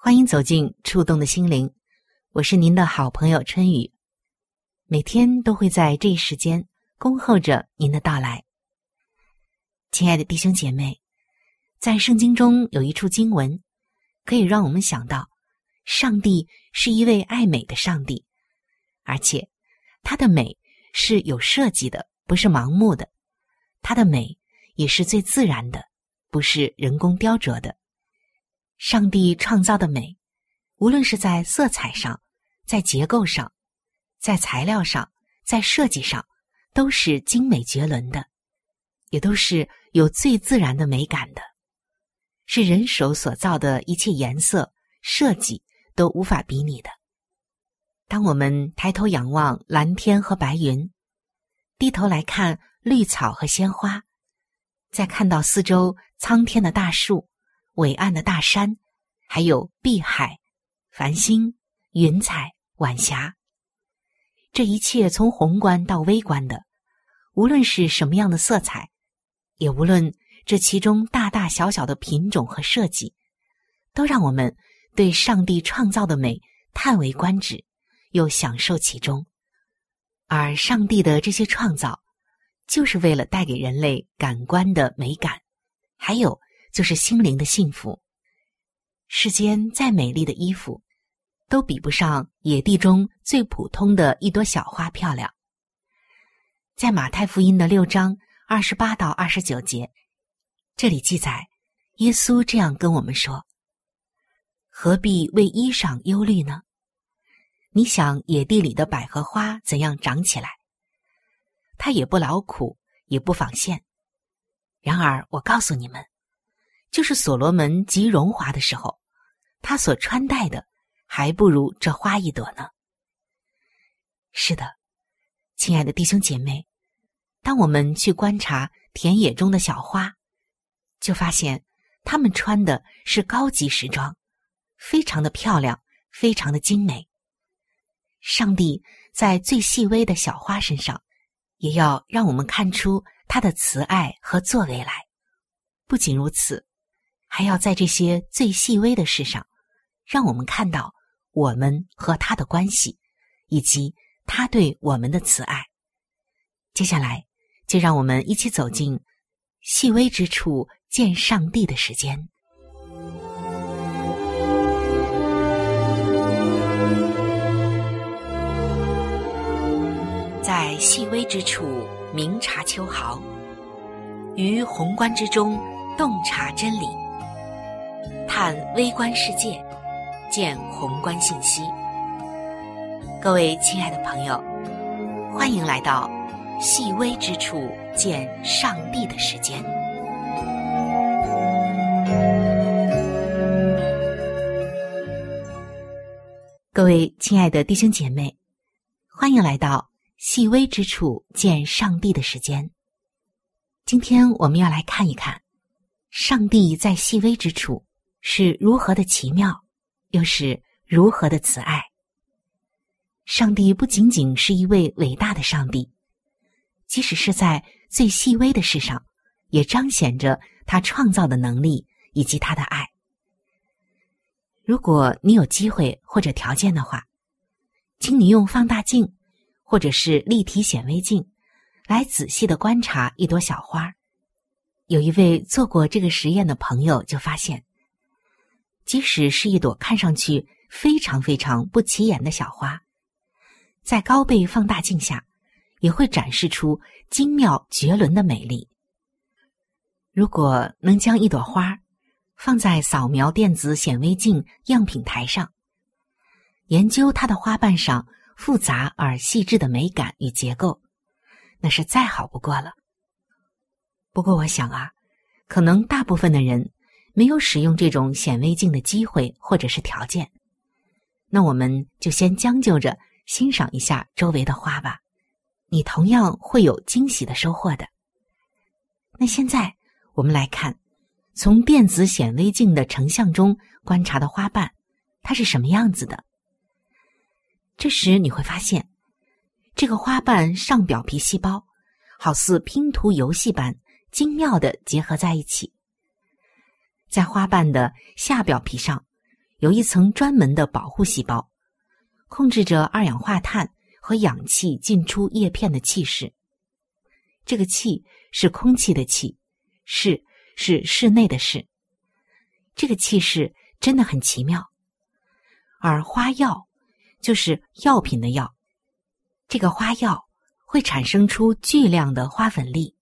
欢迎走进触动的心灵，我是您的好朋友春雨，每天都会在这一时间恭候着您的到来。亲爱的弟兄姐妹，在圣经中有一处经文，可以让我们想到，上帝是一位爱美的上帝，而且他的美是有设计的，不是盲目的；他的美也是最自然的，不是人工雕琢的。上帝创造的美，无论是在色彩上、在结构上、在材料上、在设计上，都是精美绝伦的。也都是有最自然的美感的，是人手所造的一切颜色设计都无法比拟的。当我们抬头仰望蓝天和白云，低头来看绿草和鲜花，再看到四周苍天的大树、伟岸的大山，还有碧海、繁星、云彩、晚霞，这一切从宏观到微观的，无论是什么样的色彩。也无论这其中大大小小的品种和设计，都让我们对上帝创造的美叹为观止，又享受其中。而上帝的这些创造，就是为了带给人类感官的美感，还有就是心灵的幸福。世间再美丽的衣服，都比不上野地中最普通的一朵小花漂亮。在马太福音的六章。二十八到二十九节，这里记载，耶稣这样跟我们说：“何必为衣裳忧虑呢？你想野地里的百合花怎样长起来？它也不劳苦，也不纺线。然而我告诉你们，就是所罗门极荣华的时候，他所穿戴的，还不如这花一朵呢。是的，亲爱的弟兄姐妹。”当我们去观察田野中的小花，就发现他们穿的是高级时装，非常的漂亮，非常的精美。上帝在最细微的小花身上，也要让我们看出他的慈爱和作为来。不仅如此，还要在这些最细微的事上，让我们看到我们和他的关系，以及他对我们的慈爱。接下来。就让我们一起走进细微之处见上帝的时间，在细微之处明察秋毫，于宏观之中洞察真理，探微观世界，见宏观信息。各位亲爱的朋友，欢迎来到。细微之处见上帝的时间，各位亲爱的弟兄姐妹，欢迎来到细微之处见上帝的时间。今天我们要来看一看，上帝在细微之处是如何的奇妙，又是如何的慈爱。上帝不仅仅是一位伟大的上帝，即使是在最细微的事上，也彰显着他创造的能力以及他的爱。如果你有机会或者条件的话，请你用放大镜或者是立体显微镜来仔细的观察一朵小花。有一位做过这个实验的朋友就发现，即使是一朵看上去非常非常不起眼的小花。在高倍放大镜下，也会展示出精妙绝伦的美丽。如果能将一朵花放在扫描电子显微镜样品台上，研究它的花瓣上复杂而细致的美感与结构，那是再好不过了。不过，我想啊，可能大部分的人没有使用这种显微镜的机会或者是条件，那我们就先将就着。欣赏一下周围的花吧，你同样会有惊喜的收获的。那现在我们来看，从电子显微镜的成像中观察的花瓣，它是什么样子的？这时你会发现，这个花瓣上表皮细胞好似拼图游戏般精妙的结合在一起，在花瓣的下表皮上有一层专门的保护细胞。控制着二氧化碳和氧气进出叶片的气室。这个气是空气的气，室是室内的室。这个气室真的很奇妙。而花药就是药品的药，这个花药会产生出巨量的花粉粒，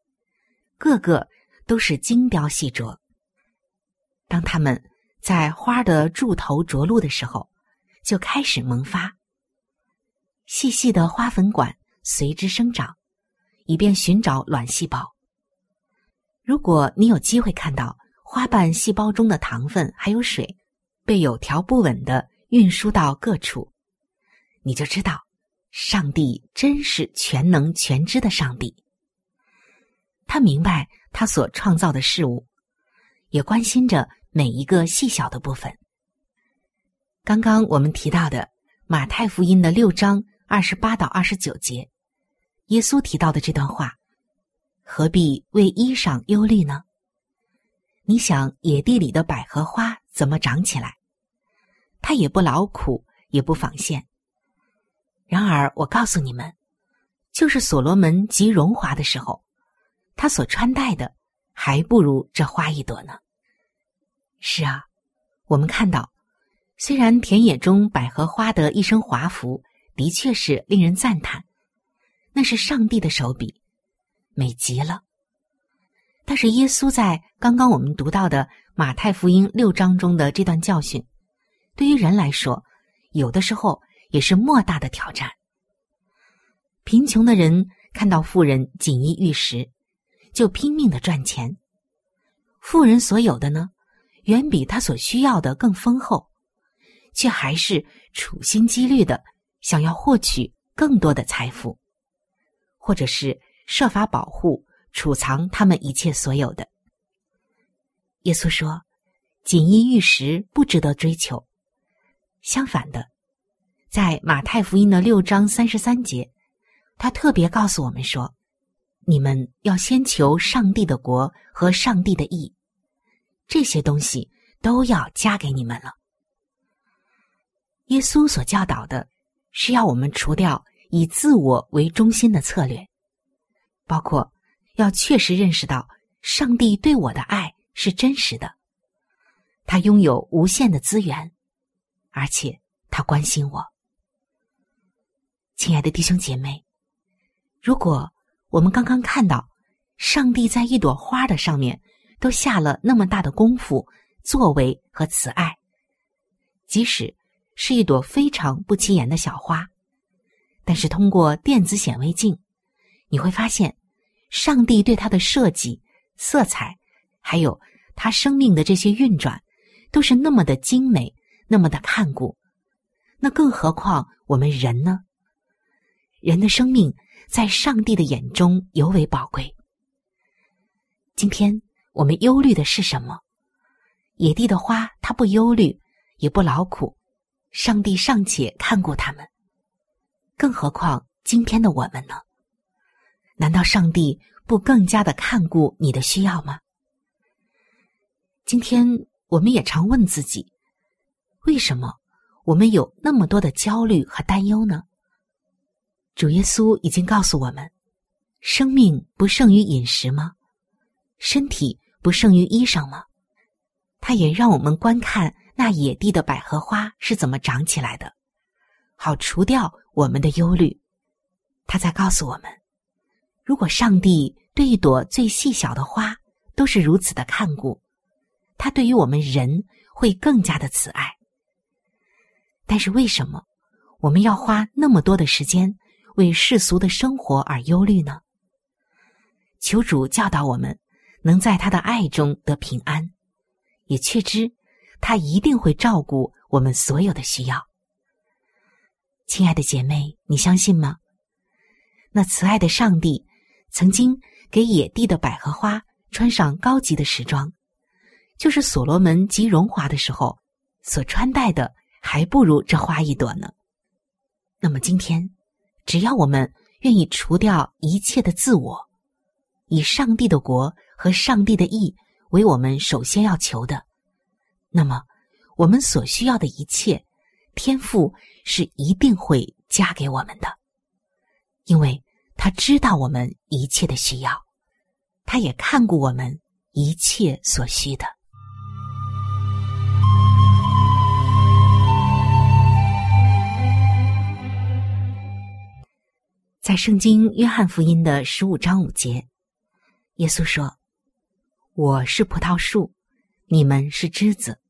个个都是精雕细琢。当它们在花的柱头着陆的时候，就开始萌发。细细的花粉管随之生长，以便寻找卵细胞。如果你有机会看到花瓣细胞中的糖分还有水被有条不紊的运输到各处，你就知道上帝真是全能全知的上帝。他明白他所创造的事物，也关心着每一个细小的部分。刚刚我们提到的马太福音的六章。二十八到二十九节，耶稣提到的这段话，何必为衣裳忧虑呢？你想野地里的百合花怎么长起来？它也不劳苦，也不纺线。然而我告诉你们，就是所罗门极荣华的时候，他所穿戴的还不如这花一朵呢。是啊，我们看到，虽然田野中百合花的一身华服。的确是令人赞叹，那是上帝的手笔，美极了。但是耶稣在刚刚我们读到的马太福音六章中的这段教训，对于人来说，有的时候也是莫大的挑战。贫穷的人看到富人锦衣玉食，就拼命的赚钱；富人所有的呢，远比他所需要的更丰厚，却还是处心积虑的。想要获取更多的财富，或者是设法保护、储藏他们一切所有的。耶稣说：“锦衣玉食不值得追求。”相反的，在马太福音的六章三十三节，他特别告诉我们说：“你们要先求上帝的国和上帝的义，这些东西都要加给你们了。”耶稣所教导的。是要我们除掉以自我为中心的策略，包括要确实认识到上帝对我的爱是真实的，他拥有无限的资源，而且他关心我。亲爱的弟兄姐妹，如果我们刚刚看到上帝在一朵花的上面都下了那么大的功夫、作为和慈爱，即使。是一朵非常不起眼的小花，但是通过电子显微镜，你会发现，上帝对它的设计、色彩，还有它生命的这些运转，都是那么的精美，那么的看顾。那更何况我们人呢？人的生命在上帝的眼中尤为宝贵。今天我们忧虑的是什么？野地的花，它不忧虑，也不劳苦。上帝尚且看顾他们，更何况今天的我们呢？难道上帝不更加的看顾你的需要吗？今天我们也常问自己：为什么我们有那么多的焦虑和担忧呢？主耶稣已经告诉我们：生命不胜于饮食吗？身体不胜于衣裳吗？他也让我们观看那野地的百合花是怎么长起来的，好除掉我们的忧虑。他在告诉我们。如果上帝对一朵最细小的花都是如此的看顾，他对于我们人会更加的慈爱。但是为什么我们要花那么多的时间为世俗的生活而忧虑呢？求主教导我们，能在他的爱中得平安，也确知他一定会照顾我们所有的需要。亲爱的姐妹，你相信吗？那慈爱的上帝。曾经给野地的百合花穿上高级的时装，就是所罗门极荣华的时候所穿戴的，还不如这花一朵呢。那么今天，只要我们愿意除掉一切的自我，以上帝的国和上帝的义为我们首先要求的，那么我们所需要的一切，天赋是一定会加给我们的，因为。他知道我们一切的需要，他也看顾我们一切所需的。圣经约翰福音的十五章五节，耶稣说：“我是葡萄树，你们是枝子，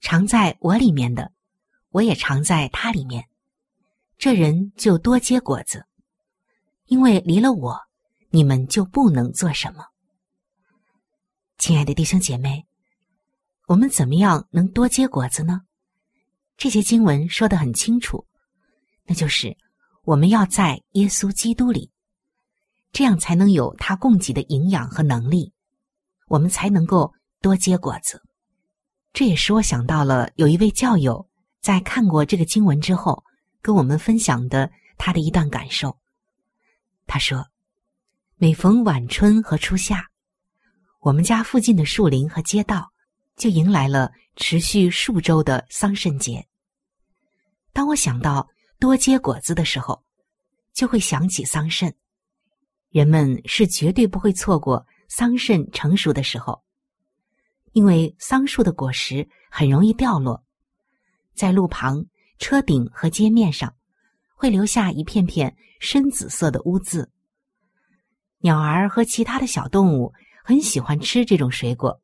常在我里面的，我也常在他里面，这人就多结果子。”因为离了我，你们就不能做什么。亲爱的弟兄姐妹，我们怎么样能多结果子呢？这些经文说的很清楚，那就是我们要在耶稣基督里，这样才能有他供给的营养和能力，我们才能够多结果子。这也使我想到了有一位教友在看过这个经文之后，跟我们分享的他的一段感受。他说：“每逢晚春和初夏，我们家附近的树林和街道就迎来了持续数周的桑葚节。当我想到多结果子的时候，就会想起桑葚。人们是绝对不会错过桑葚成熟的时候，因为桑树的果实很容易掉落，在路旁、车顶和街面上。”会留下一片片深紫色的污渍。鸟儿和其他的小动物很喜欢吃这种水果，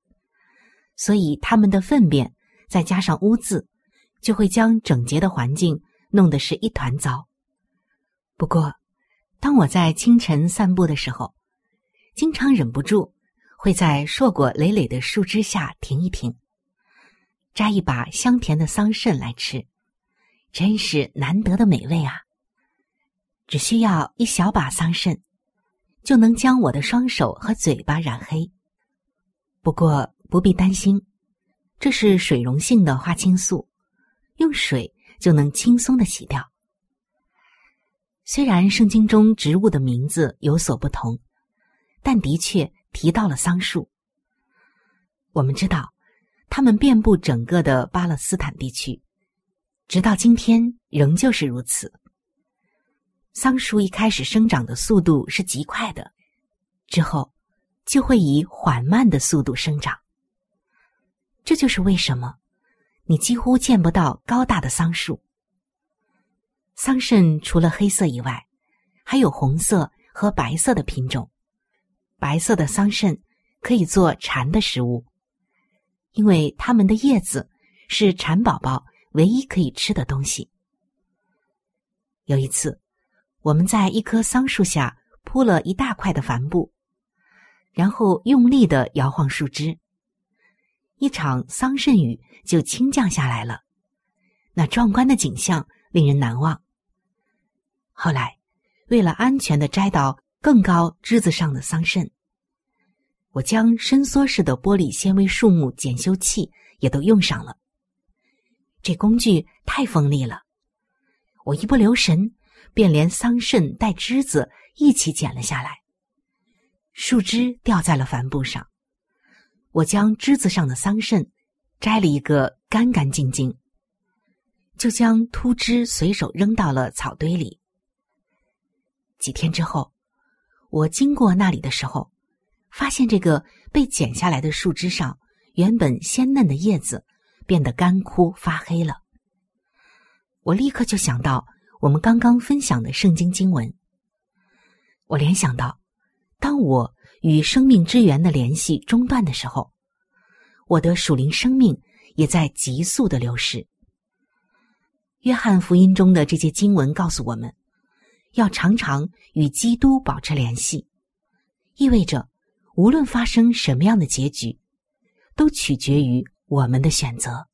所以它们的粪便再加上污渍，就会将整洁的环境弄得是一团糟。不过，当我在清晨散步的时候，经常忍不住会在硕果累累的树枝下停一停，摘一把香甜的桑葚来吃，真是难得的美味啊！只需要一小把桑葚，就能将我的双手和嘴巴染黑。不过不必担心，这是水溶性的花青素，用水就能轻松的洗掉。虽然圣经中植物的名字有所不同，但的确提到了桑树。我们知道，它们遍布整个的巴勒斯坦地区，直到今天仍旧是如此。桑树一开始生长的速度是极快的，之后就会以缓慢的速度生长。这就是为什么你几乎见不到高大的桑树。桑葚除了黑色以外，还有红色和白色的品种。白色的桑葚可以做蝉的食物，因为它们的叶子是蚕宝宝唯一可以吃的东西。有一次。我们在一棵桑树下铺了一大块的帆布，然后用力的摇晃树枝，一场桑葚雨就倾降下来了。那壮观的景象令人难忘。后来，为了安全的摘到更高枝子上的桑葚，我将伸缩式的玻璃纤维树木检修器也都用上了。这工具太锋利了，我一不留神，便连桑葚带枝子一起剪了下来。树枝掉在了帆布上，我将枝子上的桑葚摘了一个干干净净，就将秃枝随手扔到了草堆里。几天之后，我经过那里的时候，发现这个被剪下来的树枝上原本鲜嫩的叶子变得干枯发黑了。我立刻就想到我们刚刚分享的圣经经文，我联想到，当我与生命之源的联系中断的时候，我的属灵生命也在急速的流失。约翰福音中的这些经文告诉我们。要常常与基督保持联系，意味着无论发生什么样的结局，都取决于我们的选择。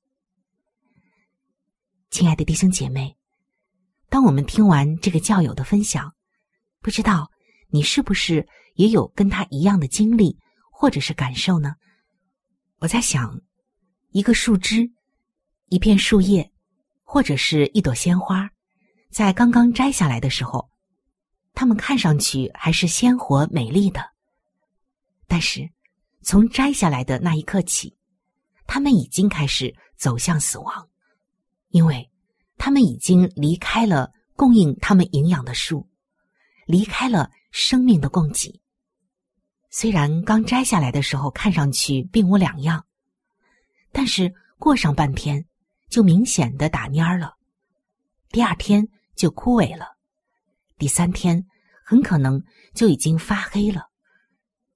亲爱的弟兄姐妹，当我们听完这个教友的分享，不知道你是不是也有跟他一样的经历或者是感受呢？我在想，一个树枝、一片树叶，或者是一朵鲜花。在刚刚摘下来的时候，它们看上去还是鲜活美丽的。但是，从摘下来的那一刻起，它们已经开始走向死亡，因为它们已经离开了供应它们营养的树，离开了生命的供给。虽然刚摘下来的时候看上去并无两样，但是过上半天就明显的打蔫儿了，第二天。就枯萎了，第三天很可能就已经发黑了，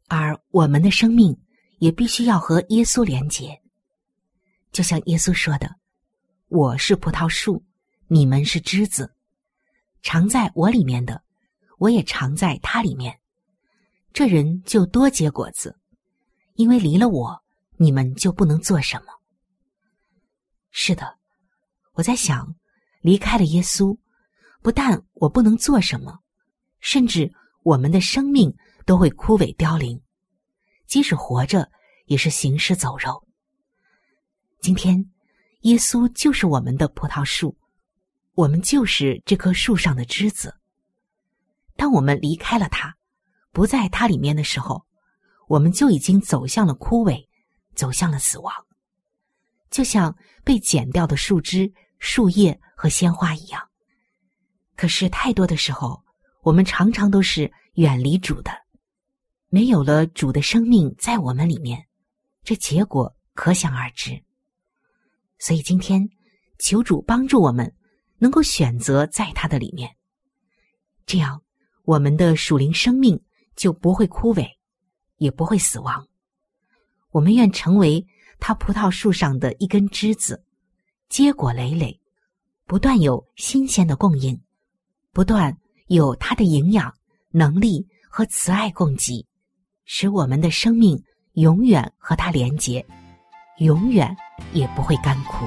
而我们的生命也必须要和耶稣连结，就像耶稣说的：“我是葡萄树，你们是枝子，常在我里面的，我也常在他里面，这人就多结果子，因为离了我，你们就不能做什么。”是的，我在想，离开了耶稣。不但我不能做什么，甚至我们的生命都会枯萎凋零，即使活着也是行尸走肉。今天，耶稣就是我们的葡萄树，我们就是这棵树上的枝子。当我们离开了它，不在它里面的时候，我们就已经走向了枯萎，走向了死亡，就像被剪掉的树枝、树叶和鲜花一样。可是太多的时候，我们常常都是远离主的，没有了主的生命在我们里面，这结果可想而知。所以今天，求主帮助我们，能够选择在他的里面，这样我们的属灵生命就不会枯萎，也不会死亡。我们愿成为他葡萄树上的一根枝子，结果累累，不断有新鲜的供应。不断有它的营养、能力和慈爱供给，使我们的生命永远和它连结，永远也不会干枯。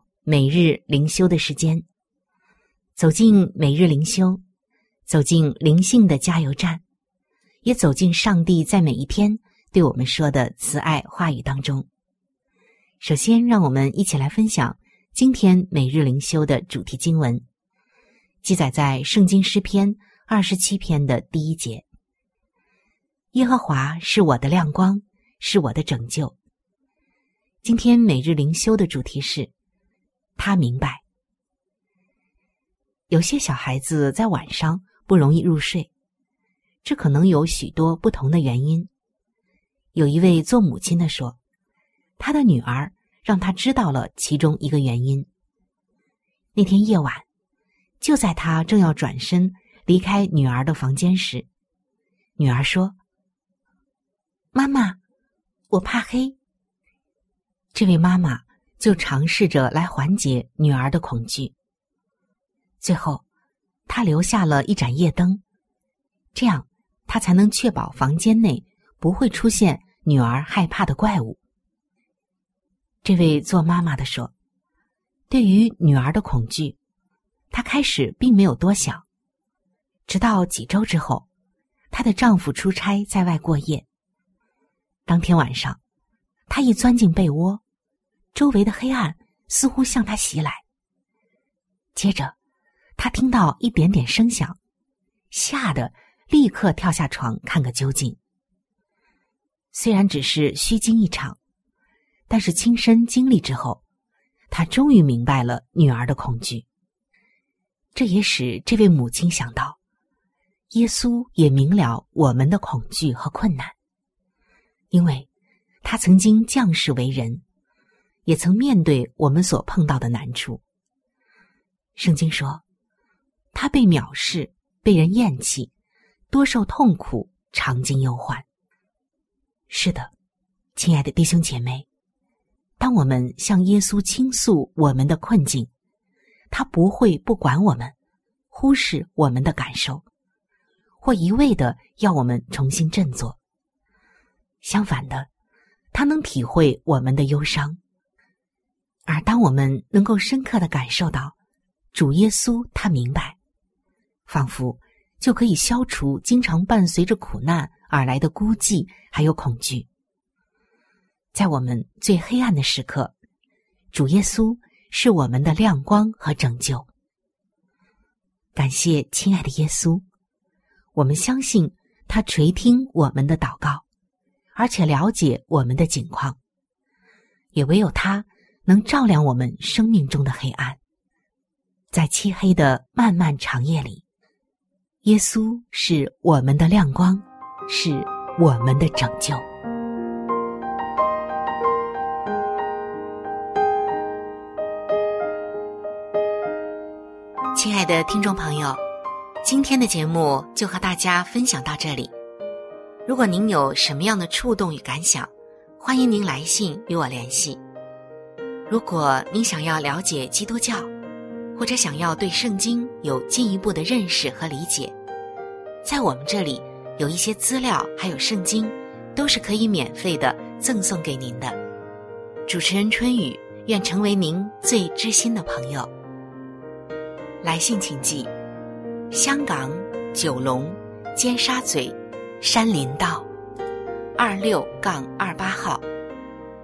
每日灵修的时间，走进每日灵修，走进灵性的加油站，也走进上帝在每一天对我们说的慈爱话语当中。首先，让我们一起来分享今天每日灵修的主题经文，记载在圣经诗篇二十七篇的第一节：“耶和华是我的亮光，是我的拯救。”今天每日灵修的主题是，他明白。有些小孩子在晚上不容易入睡，这可能有许多不同的原因。有一位做母亲的说，他的女儿让他知道了其中一个原因。那天夜晚，就在他正要转身离开女儿的房间时，女儿说：“妈妈，我怕黑。”这位妈妈就尝试着来缓解女儿的恐惧。最后，她留下了一盏夜灯，这样她才能确保房间内不会出现女儿害怕的怪物。这位做妈妈的说：“对于女儿的恐惧，她开始并没有多想，直到几周之后，她的丈夫出差在外过夜。当天晚上。”他一钻进被窝，周围的黑暗似乎向他袭来。接着，他听到一点点声响，吓得立刻跳下床看个究竟。虽然只是虚惊一场，但是亲身经历之后，他终于明白了女儿的恐惧。这也使这位母亲想到，耶稣也明了我们的恐惧和困难，因为。他曾经降世为人，也曾面对我们所碰到的难处。圣经说，他被藐视，被人厌弃，多受痛苦，常经忧患。是的，亲爱的弟兄姐妹，当我们向耶稣倾诉我们的困境，他不会不管我们，忽视我们的感受，或一味的要我们重新振作。相反的。他能体会我们的忧伤，而当我们能够深刻的感受到主耶稣，他明白，仿佛就可以消除经常伴随着苦难而来的孤寂还有恐惧。在我们最黑暗的时刻，主耶稣是我们的亮光和拯救。感谢亲爱的耶稣，我们相信他垂听我们的祷告，而且了解我们的境况。也唯有他能照亮我们生命中的黑暗。在漆黑的漫漫长夜里，耶稣是我们的亮光，是我们的拯救。亲爱的听众朋友，今天的节目就和大家分享到这里。如果您有什么样的触动与感想，欢迎您来信与我联系。如果您想要了解基督教，或者想要对圣经有进一步的认识和理解，在我们这里有一些资料，还有圣经，都是可以免费的赠送给您的。主持人春雨愿成为您最知心的朋友。来信请寄：香港九龙尖沙咀山林道二六杠二八号。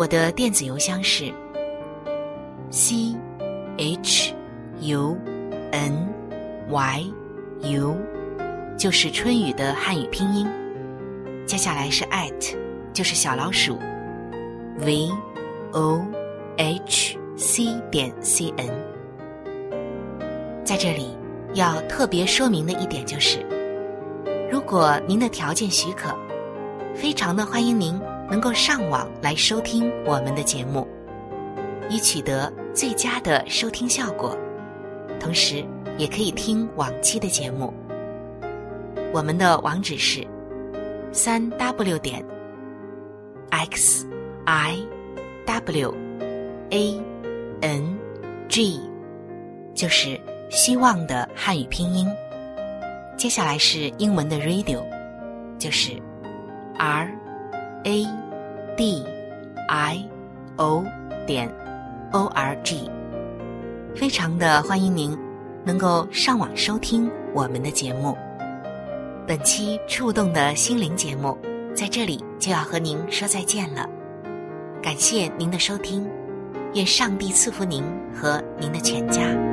我的电子邮箱是 c h u n y u，就是春雨的汉语拼音。接下来是 at，就是小老鼠 v o h c 点 c n。在这里要特别说明的一点就是，如果您的条件许可，非常的欢迎您能够上网来收听我们的节目，以取得最佳的收听效果。同时，也可以听往期的节目。我们的网址是三 w 点 x i w a n g，就是。希望的汉语拼音，接下来是英文的 radio，就是 r a d i o 点 o r g，非常的欢迎您能够上网收听我们的节目。本期触动的心灵节目在这里就要和您说再见了，感谢您的收听，愿上帝赐福您和您的全家。